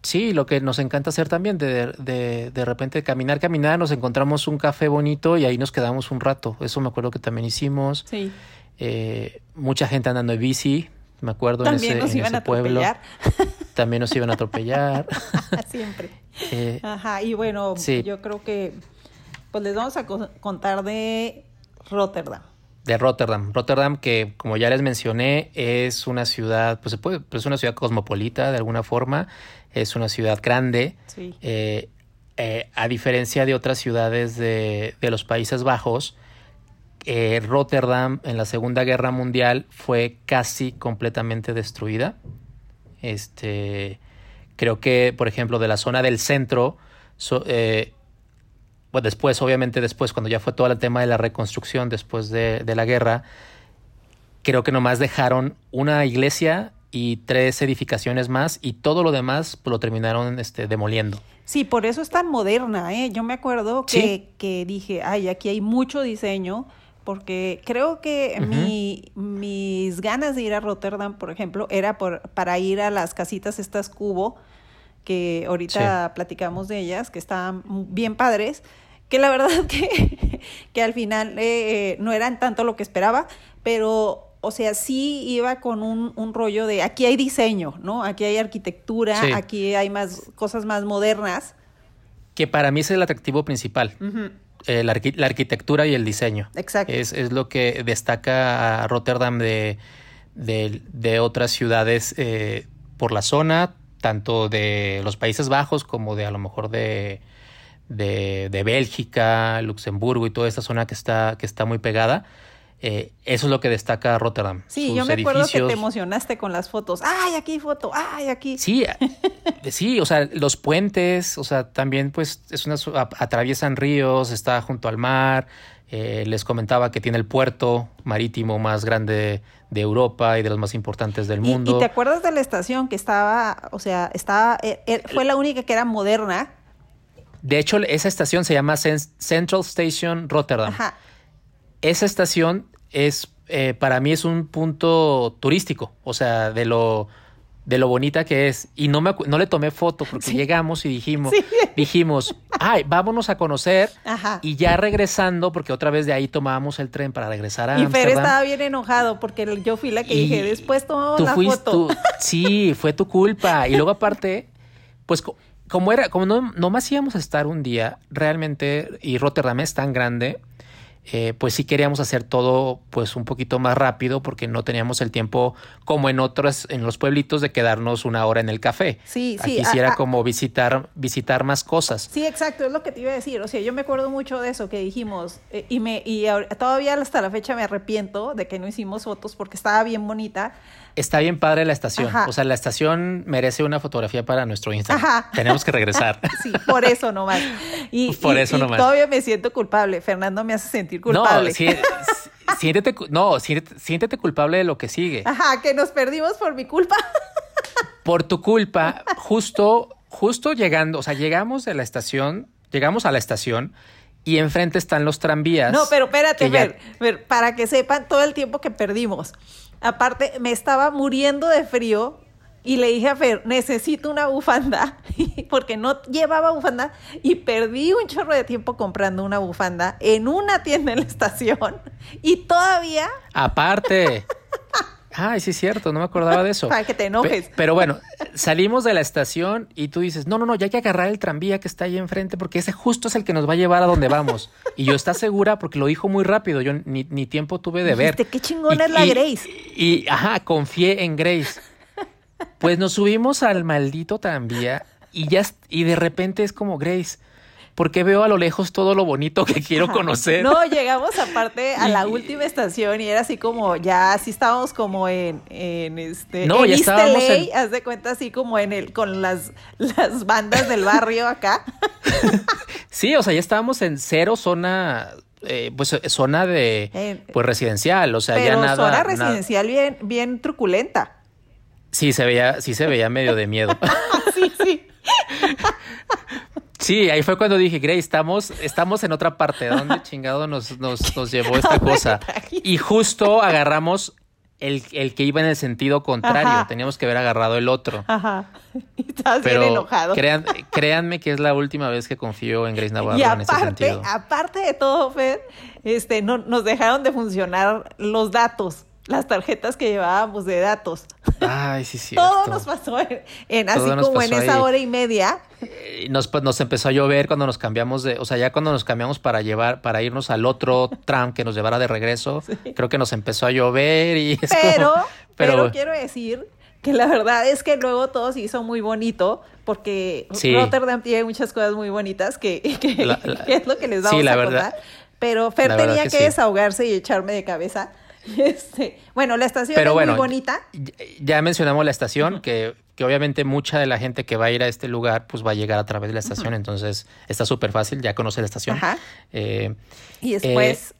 Sí, lo que nos encanta hacer también, de, de, de repente caminar, caminar, nos encontramos un café bonito y ahí nos quedamos un rato. Eso me acuerdo que también hicimos.
Sí.
Eh, mucha gente andando en bici, me acuerdo
También
en ese,
nos
en
iban
ese
a
pueblo. También nos iban a atropellar. [laughs]
Siempre.
Eh,
Ajá, y bueno,
Sí.
yo creo que, pues les vamos a co- contar de Rotterdam.
de Rotterdam. Rotterdam, que como ya les mencioné, es una ciudad, pues se puede, pues es una ciudad cosmopolita de alguna forma, es una ciudad grande.
Sí.
Eh, eh, a diferencia de otras ciudades de, de los Países Bajos, eh, Rotterdam en la Segunda Guerra Mundial fue casi completamente destruida. Este, creo que, por ejemplo, de la zona del centro, so- eh, bueno, después, obviamente después, cuando ya fue todo el tema de la reconstrucción después de, de la guerra, creo que nomás dejaron una iglesia y tres edificaciones más y todo lo demás pues, lo terminaron este, demoliendo.
Sí, por eso es tan moderna, ¿eh? Yo me acuerdo que,
Sí.
que dije, ay, aquí hay mucho diseño, porque creo que mi, mis ganas de ir a Rotterdam, por ejemplo, era por, para ir a las casitas estas cubo, que ahorita platicamos de ellas, que estaban bien padres, que la [laughs] verdad que, que al final eh, eh, no eran tanto lo que esperaba, pero... O sea, sí iba con un, un rollo de aquí hay diseño, ¿no? Aquí hay arquitectura,
Sí.
aquí hay más cosas más modernas.
Que para mí es el atractivo principal, eh, la, arqui- la arquitectura y el diseño.
Exacto.
Es, es lo que destaca a Rotterdam de, de, de otras ciudades eh, por la zona, tanto de los Países Bajos como de a lo mejor de, de, de Bélgica, Luxemburgo y toda esta zona que está, que está muy pegada. Eh, eso es lo que destaca Rotterdam.
Sí,
Sus
yo me acuerdo que te emocionaste con las fotos. ¡Ay, aquí foto! ¡Ay, aquí!
Sí, eh, [laughs] sí, o sea, los puentes, o sea, también pues es una atraviesan ríos, está junto al mar. eh, les comentaba que tiene el puerto marítimo más grande de Europa y de los más importantes del mundo.
Y, te acuerdas de la estación que estaba, o sea, estaba, eh, fue la única que era moderna.
De hecho, esa estación se llama Cen- Central Station Rotterdam.
Ajá.
Esa estación es eh, para mí es un punto turístico, o sea, de lo de lo bonita que es. Y no, me, no le tomé foto porque llegamos y dijimos, [laughs] dijimos, ay, vámonos a conocer. Y ya regresando, porque otra vez de ahí tomábamos el tren para regresar a
Y Fer estaba bien enojado porque yo fui la que dije, después tomamos la foto.
sí, fue tu culpa. Y luego aparte, pues como era, como no, no más íbamos a estar un día, realmente, y Rotterdam es tan grande, eh, pues sí queríamos hacer todo pues un poquito más rápido porque no teníamos el tiempo como en otros, en los pueblitos de quedarnos una hora en el café.
Sí, sí.
Quisiera como visitar, visitar más cosas.
Sí, exacto, es lo que te iba a decir. O sea, yo me acuerdo mucho de eso que dijimos eh, y me y todavía hasta la fecha me arrepiento de que no hicimos fotos porque estaba bien bonita.
Está bien padre la estación. O sea, la estación merece una fotografía para nuestro Instagram. Tenemos que regresar. [laughs]
sí, por eso nomás. [laughs] Y,
por eso nomás.
Todavía me siento culpable. Fernando me hace sentir culpable. [laughs]
No, sí, siéntete, no, siéntete culpable de lo que sigue.
Ajá, que nos perdimos por mi culpa.
Por tu culpa, justo, justo llegando, o sea, llegamos de la estación, llegamos a la estación y enfrente están los tranvías.
No, pero espérate, ver, ver, para que sepan todo el tiempo que perdimos. Aparte, me estaba muriendo de frío y le dije a Fer, necesito una bufanda, [laughs] porque no llevaba bufanda y perdí un chorro de tiempo comprando una bufanda en una tienda en la estación y todavía...
Aparte. [laughs] Ay, sí es cierto, no me acordaba de eso. [laughs]
Para que te enojes.
pero bueno, salimos de la estación y tú dices, no, no, no, ya hay que agarrar el tranvía que está ahí enfrente porque ese justo es el que nos va a llevar a donde vamos. [laughs] Y yo estás segura porque lo dijo muy rápido, yo ni, tiempo tuve de ver.
qué chingona es la Grace.
Y, ajá, confié en Grace. [laughs] Pues nos subimos al maldito tranvía y ya, y de repente es como Grace porque veo a lo lejos todo lo bonito que quiero [laughs] conocer.
No, llegamos aparte a la última estación y era así como, ya así estábamos como en, en este,
no, ya estábamos en...
haz de cuenta así como en el, con las, las bandas del barrio acá. [laughs]
sí, o sea, ya estábamos en cero zona eh, pues zona de pues residencial, o sea, ya nada.
Zona residencial bien, bien truculenta.
Sí, se veía, sí se veía medio de miedo. [laughs]
sí, sí.
Sí, ahí fue cuando dije, Grace, estamos, estamos en otra parte. ¿Dónde chingado nos, nos, nos llevó esta [laughs] cosa? Y justo agarramos el, el, que iba en el sentido contrario. Teníamos que haber agarrado el otro.
Ajá. [laughs] Y estabas bien enojado.
Crean, créanme que es la última vez que confío en Grace Navarro
en
ese sentido.
Aparte de todo, Fed, este, no, nos dejaron de funcionar los datos las tarjetas que llevábamos de datos.
Ay, sí, sí. [laughs]
Todo nos pasó en, así como en esa hora y media.
Nos, pues, nos empezó a llover cuando nos cambiamos de, o sea, ya cuando nos cambiamos para llevar, para irnos al otro [laughs] tram que nos llevara de regreso, creo que nos empezó a llover y es [laughs]
pero, pero, quiero decir que la verdad es que luego todo se hizo muy bonito porque Rotterdam tiene muchas cosas muy bonitas que, es lo que les damos a contar. Pero Fer tenía que desahogarse y echarme de cabeza [laughs] Este, bueno, la estación es muy bonita.
Ya mencionamos la estación, que, que, obviamente mucha de la gente que va a ir a este lugar, pues va a llegar a través de la estación, entonces está súper fácil, ya conoce la estación.
Eh, y después...
Eh,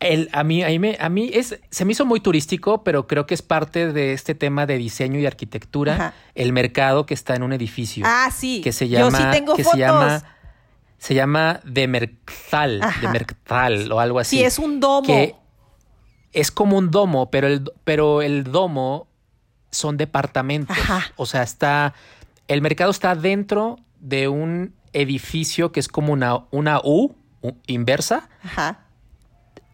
el, a mí, a mí, a mí es, se me hizo muy turístico, pero creo que es parte de este tema de diseño y arquitectura, el mercado que está en un edificio.
Ah, sí.
Que se llama, Yo sí tengo que se llama se llama de Merktal, de Merktal o algo así.
Sí, es un domo
es como un domo, pero el, pero el domo son departamentos. O sea, está. El mercado está dentro de un edificio que es como una, una U, inversa.
Ajá.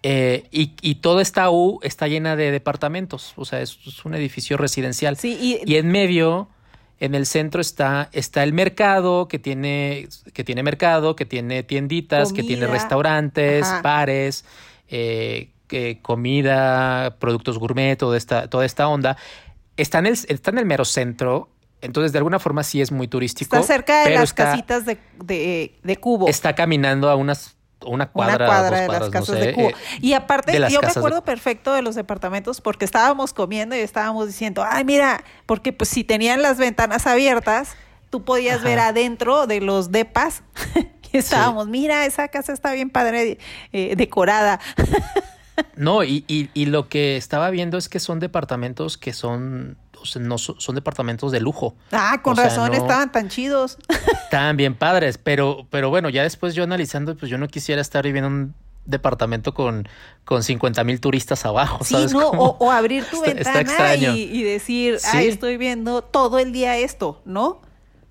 Eh, y, toda esta U está llena de departamentos. O sea, es, un edificio residencial.
Sí,
y, en medio, en el centro, está, está el mercado, que tiene, que tiene mercado, que tiene tienditas, que tiene restaurantes, bares. Eh, comida, productos gourmet, toda esta, toda esta onda, está en, el, está en el mero centro. Entonces, de alguna forma sí es muy turístico.
Está cerca de las casitas de, de, Cubo.
Está caminando a unas una cuadra,
de las casas de Cubo. Eh, y aparte, yo me acuerdo perfecto de los departamentos porque estábamos comiendo y estábamos diciendo, ay, mira, porque pues si tenían las ventanas abiertas, tú podías ver adentro de los depas. [laughs] y estábamos, mira, esa casa está bien padre eh, decorada. [laughs]
No, y, y, lo que estaba viendo es que son departamentos que son, o sea, no son, departamentos de lujo.
Ah, con razón, estaban tan chidos. [laughs]
Estaban bien padres, pero, pero bueno, ya después yo analizando, pues yo no quisiera estar viviendo departamento con, con 50 mil turistas abajo,
Sí,
¿sabes?
¿no? O, o abrir tu [laughs]
Está-
ventana y, y decir,
Sí.
ay, estoy viendo todo el día esto, ¿no?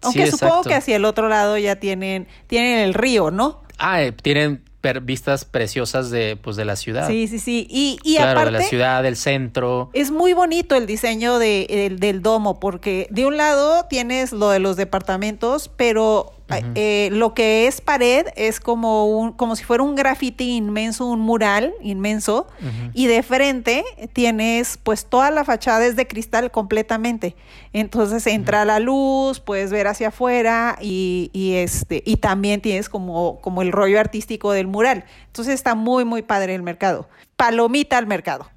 Aunque
Sí,
supongo
exacto.
que hacia el otro lado ya tienen, tienen el río, ¿no?
Ah, eh, tienen per- vistas preciosas de, pues, de la ciudad.
Sí, sí, sí. Y, y
claro,
aparte,
de la ciudad, del centro.
es muy bonito el diseño de, el- del domo, porque de un lado tienes lo de los departamentos, pero eh, lo que es pared es como un, como si fuera un graffiti inmenso, un mural inmenso, y de frente tienes pues toda la fachada es de cristal completamente. Entonces entra la luz, puedes ver hacia afuera y, y este, y también tienes como, como el rollo artístico del mural. Entonces está muy, muy padre el mercado. Palomita al mercado.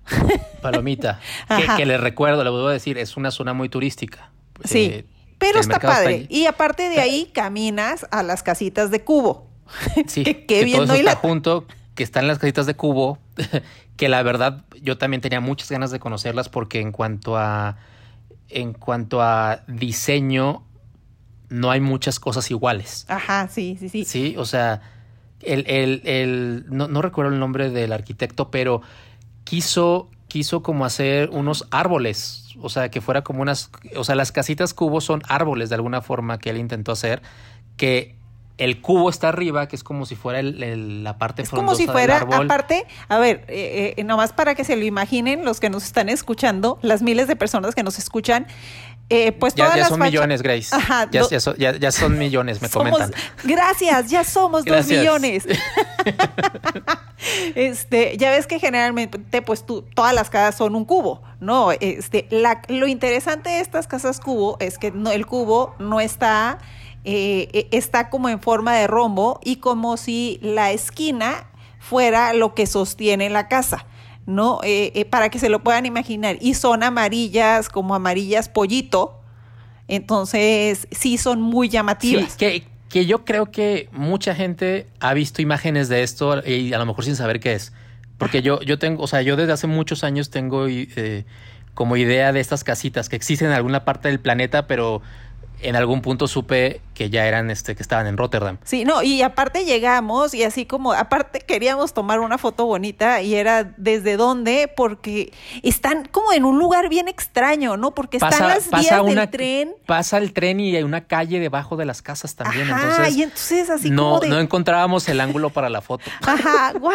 Palomita. que, [laughs] que les recuerdo, le voy a decir, es una zona muy turística.
Sí,
Eh,
pero está padre. y aparte de ahí caminas a las casitas de cubo. [laughs]
Sí, [laughs]
que,
que,
bien
todo eso está
hilata.
junto, que están las casitas de cubo, [laughs] que la verdad yo también tenía muchas ganas de conocerlas porque en cuanto a en cuanto a diseño no hay muchas cosas iguales.
Ajá, sí, sí, sí.
Sí, o sea, el, el, el no, no recuerdo el nombre del arquitecto, pero quiso, quiso como hacer unos árboles, o sea, que fuera como unas, o sea, las casitas cubos son árboles de alguna forma que él intentó hacer, que el cubo está arriba, que es como si fuera el- el- la parte
Es como si fuera,
del árbol.
aparte, a ver, eh, eh, nomás para que se lo imaginen los que nos están escuchando, las miles de personas que nos escuchan, eh, pues
ya,
todas
ya
las
son millones, Grace.
Ajá,
ya, ya son, ya- ya son millones, me
somos-
comentan.
Gracias, ya somos dos millones. [laughs] este, ya ves que generalmente, pues tú, todas las casas son un cubo, ¿no? Este, la- lo interesante de estas casas cubo es que no, el cubo no está, eh, eh, está como en forma de rombo y como si la esquina fuera lo que sostiene la casa. ¿No? Eh, eh, para que se lo puedan imaginar. Y son amarillas, como amarillas pollito. Entonces, sí son muy llamativas.
Que, que yo creo que mucha gente ha visto imágenes de esto y a lo mejor sin saber qué es. Porque yo, yo tengo, o sea, yo desde hace muchos años tengo eh, como idea de estas casitas que existen en alguna parte del planeta, pero en algún punto supe que ya eran, este, que estaban en Rotterdam.
Sí, no, y aparte llegamos y así como, aparte queríamos tomar una foto bonita y era desde dónde, porque están como en un lugar bien extraño, ¿no? Porque están las vías del tren.
Pasa el tren y hay una calle debajo de las casas también.
Ajá,
entonces,
y entonces así
no,
como de,
no encontrábamos el ángulo para la foto. [laughs]
ajá, what?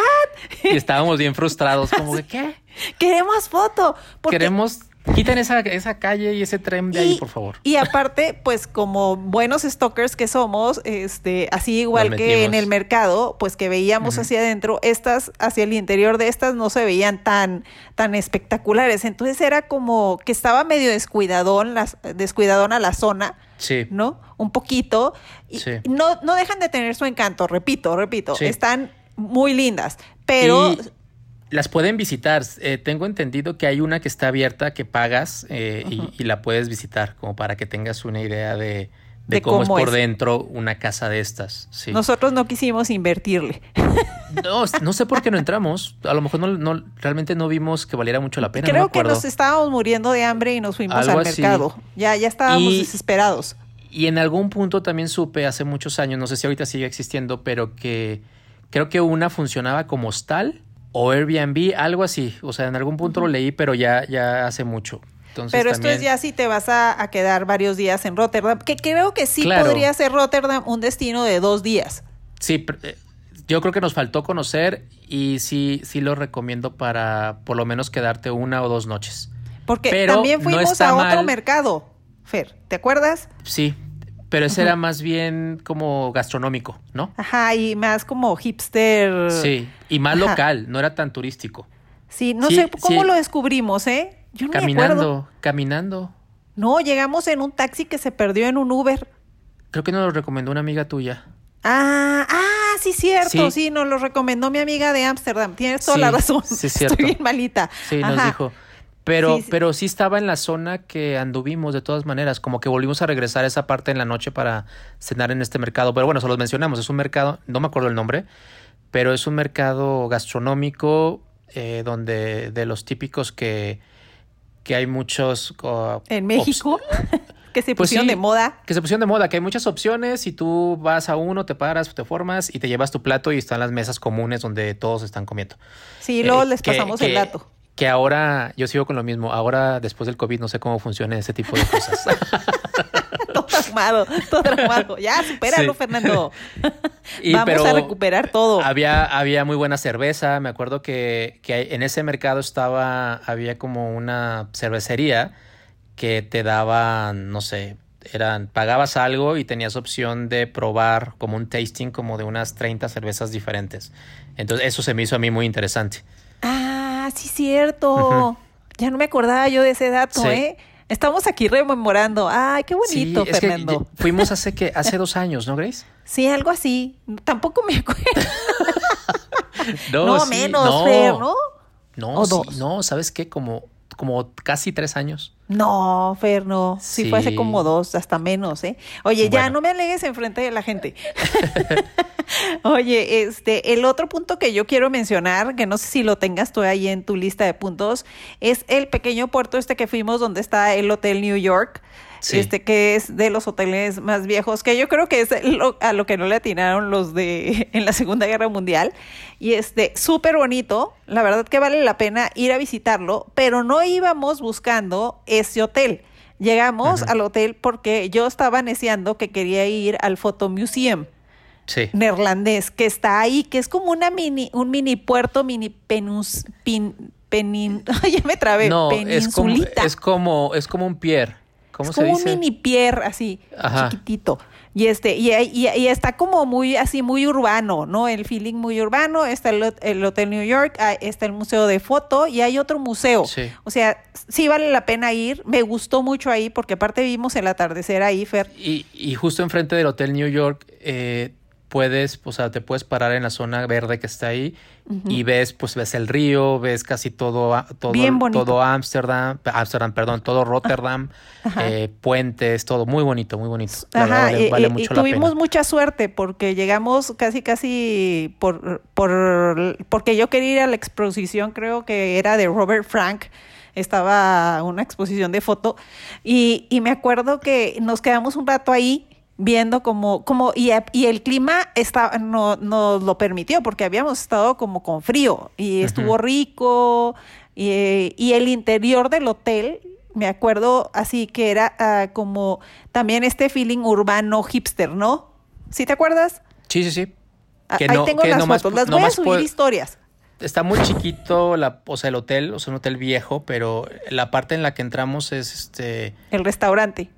y estábamos bien frustrados, como de [laughs] qué.
Queremos foto. porque-
Queremos. Quiten esa, esa calle y ese tren de ahí, por favor.
Y aparte, pues como buenos stalkers que somos, este, así igual que en el mercado, pues que veíamos hacia adentro, estas hacia el interior de estas no se veían tan tan espectaculares. Entonces era como que estaba medio descuidadón las descuidadona la zona,
Sí.
¿no? Un poquito y
Sí.
no no dejan de tener su encanto, repito, repito,
Sí.
están muy lindas, pero
Y las pueden visitar. Eh, tengo entendido que hay una que está abierta que pagas eh, y, y la puedes visitar, como para que tengas una idea de, de
De
cómo,
cómo
es por
es.
dentro una casa de estas. Sí.
nosotros no quisimos invertirle. [laughs]
No, no sé por qué no entramos. A lo mejor no, no- realmente no vimos que valiera mucho la pena.
Creo que nos estábamos muriendo de hambre y nos fuimos
Algo
al
así.
mercado. Ya, ya estábamos
Y-
desesperados.
Y en algún punto también supe hace muchos años, no sé si ahorita sigue existiendo, pero que creo que una funcionaba como hostal o Airbnb, algo así. O sea, en algún punto lo leí, pero ya, ya hace mucho. Entonces,
Pero esto es ya si te vas a, a quedar varios días en Rotterdam, que creo que sí
Claro.
podría ser Rotterdam un destino de dos días.
Sí, eh, yo creo que nos faltó conocer y sí, sí lo recomiendo para por lo menos quedarte una o dos noches.
Porque
Pero
también fuimos a otro
mal.
mercado, Fer, ¿te acuerdas?
Sí, pero ese era más bien como gastronómico, ¿no?
Ajá, y más como hipster.
Sí, y más
Ajá.
local, no era tan turístico.
Sí, no
Sí,
sé cómo
sí.
lo descubrimos, ¿eh? Yo no me acuerdo.
Caminando, caminando.
No, llegamos en un taxi que se perdió en un Uber.
Creo que nos lo recomendó una amiga tuya.
Ah, ah, sí, cierto, sí,
Sí.
nos lo recomendó mi amiga de Ámsterdam. Tienes toda la razón.
sí, [laughs] cierto.
Estoy bien malita.
Sí, nos dijo. Pero
Sí,
pero sí estaba en la zona que anduvimos de todas maneras, como que volvimos a regresar a esa parte en la noche para cenar en este mercado. Pero bueno, se los mencionamos, es un mercado, no me acuerdo el nombre, pero es un mercado gastronómico eh, donde de los típicos que, que hay muchos... uh,
En México. [laughs] que se
Pues
pusieron
sí,
de moda.
Que se pusieron de moda, que hay muchas opciones y tú vas a uno, te paras, te formas y te llevas tu plato y están las mesas comunes donde todos están comiendo.
Sí, luego
Eh,
les
que-
pasamos el dato.
Que ahora, yo sigo con lo mismo, ahora después del COVID no sé cómo funciona ese tipo de cosas. [laughs]
todo traumado, todo traumado. Ya, supéralo,
Sí.
Fernando. [laughs]
Y,
Vamos
pero
a recuperar todo.
Había, había muy buena cerveza. Me acuerdo que, que en ese mercado estaba, había como una cervecería que te daba, no sé, eran, pagabas algo y tenías opción de probar como un tasting como de unas 30 cervezas diferentes. Entonces eso se me hizo a mí muy interesante.
Ah, sí, cierto. Ya no me acordaba yo de ese dato,
Sí.
¿eh? Estamos aquí rememorando. Ay, qué bonito,
es que
Fernando.
ya- fuimos hace que hace [laughs] dos años, ¿no, Grace?
Sí, algo así. Tampoco me acuerdo. [laughs] No,
sí,
menos,
no.
Fer, ¿no?
No,
¿O
sí,
dos?
no, ¿sabes qué? Como, como casi tres años.
No, Fer, no. Sí, fue hace como dos, hasta menos, ¿eh? Oye, ya no me alegues enfrente de la gente. [laughs] Oye, este, el otro punto que yo quiero mencionar, que no sé si lo tengas tú ahí en tu lista de puntos, es el pequeño puerto este que fuimos donde está el Hotel New York.
Sí.
Este que es de los hoteles más viejos, que yo creo que es lo- a lo que no le atinaron los de [laughs] en la Segunda Guerra Mundial. Y este, súper bonito, la verdad que vale la pena ir a visitarlo, pero no íbamos buscando ese hotel. Llegamos al hotel porque yo estaba neceando que quería ir al Photo Museum
Sí.
neerlandés que está ahí, que es como una mini, un mini puerto, mini penus, pin, penin, [laughs] ya me trabé,
No, es como,
peninsulita.
es como, es como un pier. ¿Cómo
Es
se
como
dice?
un mini pier así,
Ajá.
chiquitito. Y este, y, y- y está como muy así, muy urbano, ¿no? El feeling muy urbano. Está el, hot- el Hotel New York, ah, está el Museo de Foto y hay otro museo.
Sí.
O sea, sí vale la pena ir. Me gustó mucho ahí porque aparte vimos el atardecer ahí, Fer.
Y, y justo enfrente del Hotel New York, eh, puedes, o sea, te puedes parar en la zona verde que está ahí y ves, pues ves el río, ves casi todo, todo, todo Ámsterdam, Ámsterdam, perdón, todo Rotterdam, eh, puentes, todo muy bonito, muy bonito. La
Ajá, y,
vale
y- y
mucho la
tuvimos
pena.
mucha suerte porque llegamos casi, casi por, por, porque yo quería ir a la exposición, creo que era de Robert Frank, estaba una exposición de foto, y, y me acuerdo que nos quedamos un rato ahí viendo como, como y, y el clima estaba, no, nos lo permitió porque habíamos estado como con frío y estuvo rico y, y el interior del hotel me acuerdo así que era ah, como también este feeling urbano hipster, ¿no? ¿Sí te acuerdas?
Sí, sí, sí.
Ah,
Que
Ahí
no-
tengo
que
las
nomás-
fotos, las voy a subir historias.
Está muy chiquito, la, o sea, el hotel, o sea, un hotel viejo, pero la parte en la que entramos es este
El restaurante.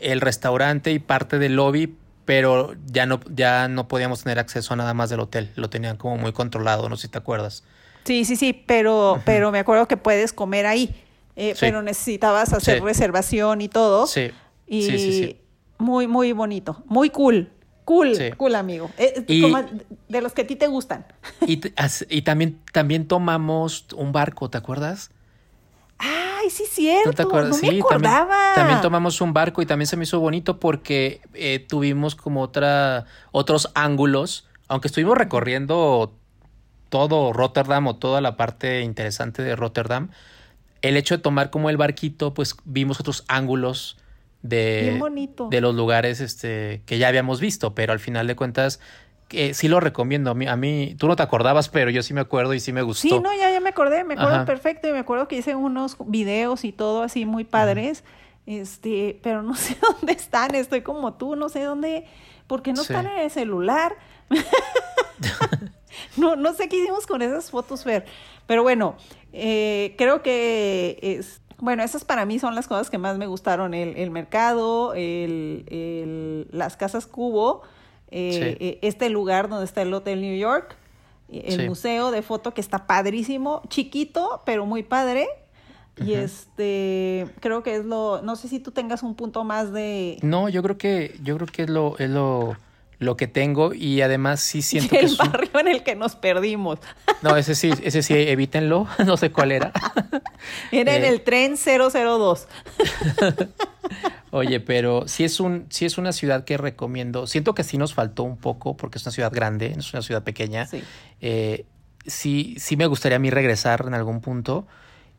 El restaurante y parte del lobby, pero ya no, ya no podíamos tener acceso a nada más del hotel. Lo tenían como muy controlado, no sé si te acuerdas.
Sí, sí, sí, pero, pero me acuerdo que puedes comer ahí. eh,
Sí.
Pero necesitabas hacer
Sí.
reservación y todo.
Sí,
Y
sí, sí, sí.
muy, muy bonito. Muy cool. Cool, cool, amigo. Eh,
Y-
como de los que a ti te gustan.
Y, y también, también tomamos un barco, ¿te acuerdas?
Ay, sí, cierto.
¿No te acuerdas?
No me
Sí,
acordaba.
También, también tomamos un barco y también se me hizo bonito porque eh, tuvimos como otra, otros ángulos, aunque estuvimos recorriendo todo Rotterdam o toda la parte interesante de Rotterdam, el hecho de tomar como el barquito, pues vimos otros ángulos de,
Bien bonito.
de los lugares este, que ya habíamos visto, pero al final de cuentas eh, sí lo recomiendo. A mí, a mí, tú no te acordabas, pero yo sí me acuerdo y sí me gustó.
Sí, no, ya, ya me acordé, me acuerdo
Ajá.
perfecto y me acuerdo que hice unos videos y todo así muy padres, este, pero no [laughs] sé dónde están, estoy como tú, no sé dónde, porque no
Sí.
están en el celular. [laughs] no, no sé qué hicimos con esas fotos, Fer, pero bueno, eh, creo que es, bueno, esas para mí son las cosas que más me gustaron, el, el mercado, el, el- las casas cubo, eh,
Sí.
eh, este lugar donde está el Hotel New York, el
Sí.
museo de foto que está padrísimo, chiquito, pero muy padre. Y este, creo que es lo, no sé si tú tengas un punto más de
No, yo creo que, yo creo que es lo, es lo, lo que tengo y además sí [laughs] siento que
el
es un-
barrio en el que nos perdimos. [laughs]
No, ese sí, ese sí, evítenlo, [laughs] no sé cuál era.
Era en
Eh.
el tren 002.
Oye, pero sí es un, sí es una ciudad que recomiendo. Siento que sí nos faltó un poco porque es una ciudad grande, no es una ciudad pequeña.
Sí.
Eh, sí, sí me gustaría a mí regresar en algún punto.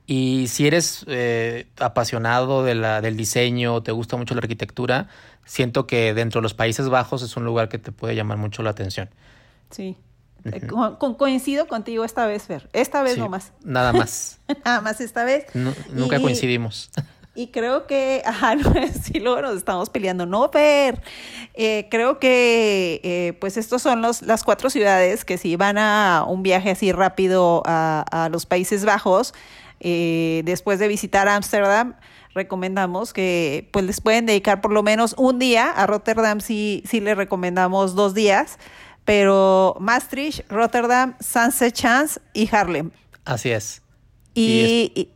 Y si eres eh, apasionado de la, del diseño, te gusta mucho la arquitectura, siento que dentro de los Países Bajos es un lugar que te puede llamar mucho la atención.
Sí. Con, coincido contigo esta vez, Fer. Esta vez
Sí,
nomás.
Nada más. [laughs]
Nada más esta vez.
Nu- nunca
Y-
coincidimos.
Y creo que, ajá, [laughs] no, sí, luego nos estamos peleando. No, Fer. Eh, creo que, eh, pues, estos son los, las cuatro ciudades que si van a un viaje así rápido a, a los Países Bajos, eh, después de visitar Ámsterdam, recomendamos que, pues, les pueden dedicar por lo menos un día. A Rotterdam sí, sí le recomendamos dos días, pero Maastricht, Rotterdam, Sunset Chance y Harlem.
Así es.
Y, y,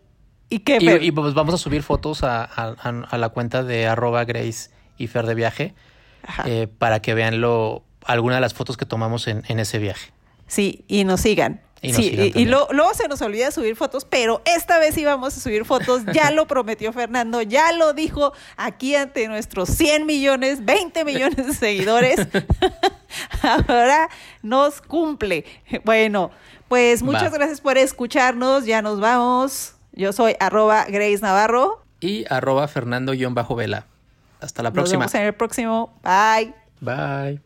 y qué,
Y,
Fer?
y, pues vamos a subir fotos a, a- la cuenta de arroba Grace y Fer de viaje eh, para que vean lo, alguna de las fotos que tomamos en, en ese viaje.
Sí, y nos sigan.
Y nos
sí, y, y
también.
lo- luego se nos olvida subir fotos, pero esta vez sí vamos a subir fotos. Ya [laughs] lo prometió Fernando, ya lo dijo aquí ante nuestros 100 millones, 20 millones de seguidores. [laughs] Ahora nos cumple. Bueno, pues muchas
Va.
gracias por escucharnos. Ya nos vamos. Yo soy arroba Grace Navarro.
Y arroba Fernando-Vela. Hasta la
Nos
próxima.
vemos en el próximo. Bye.
Bye.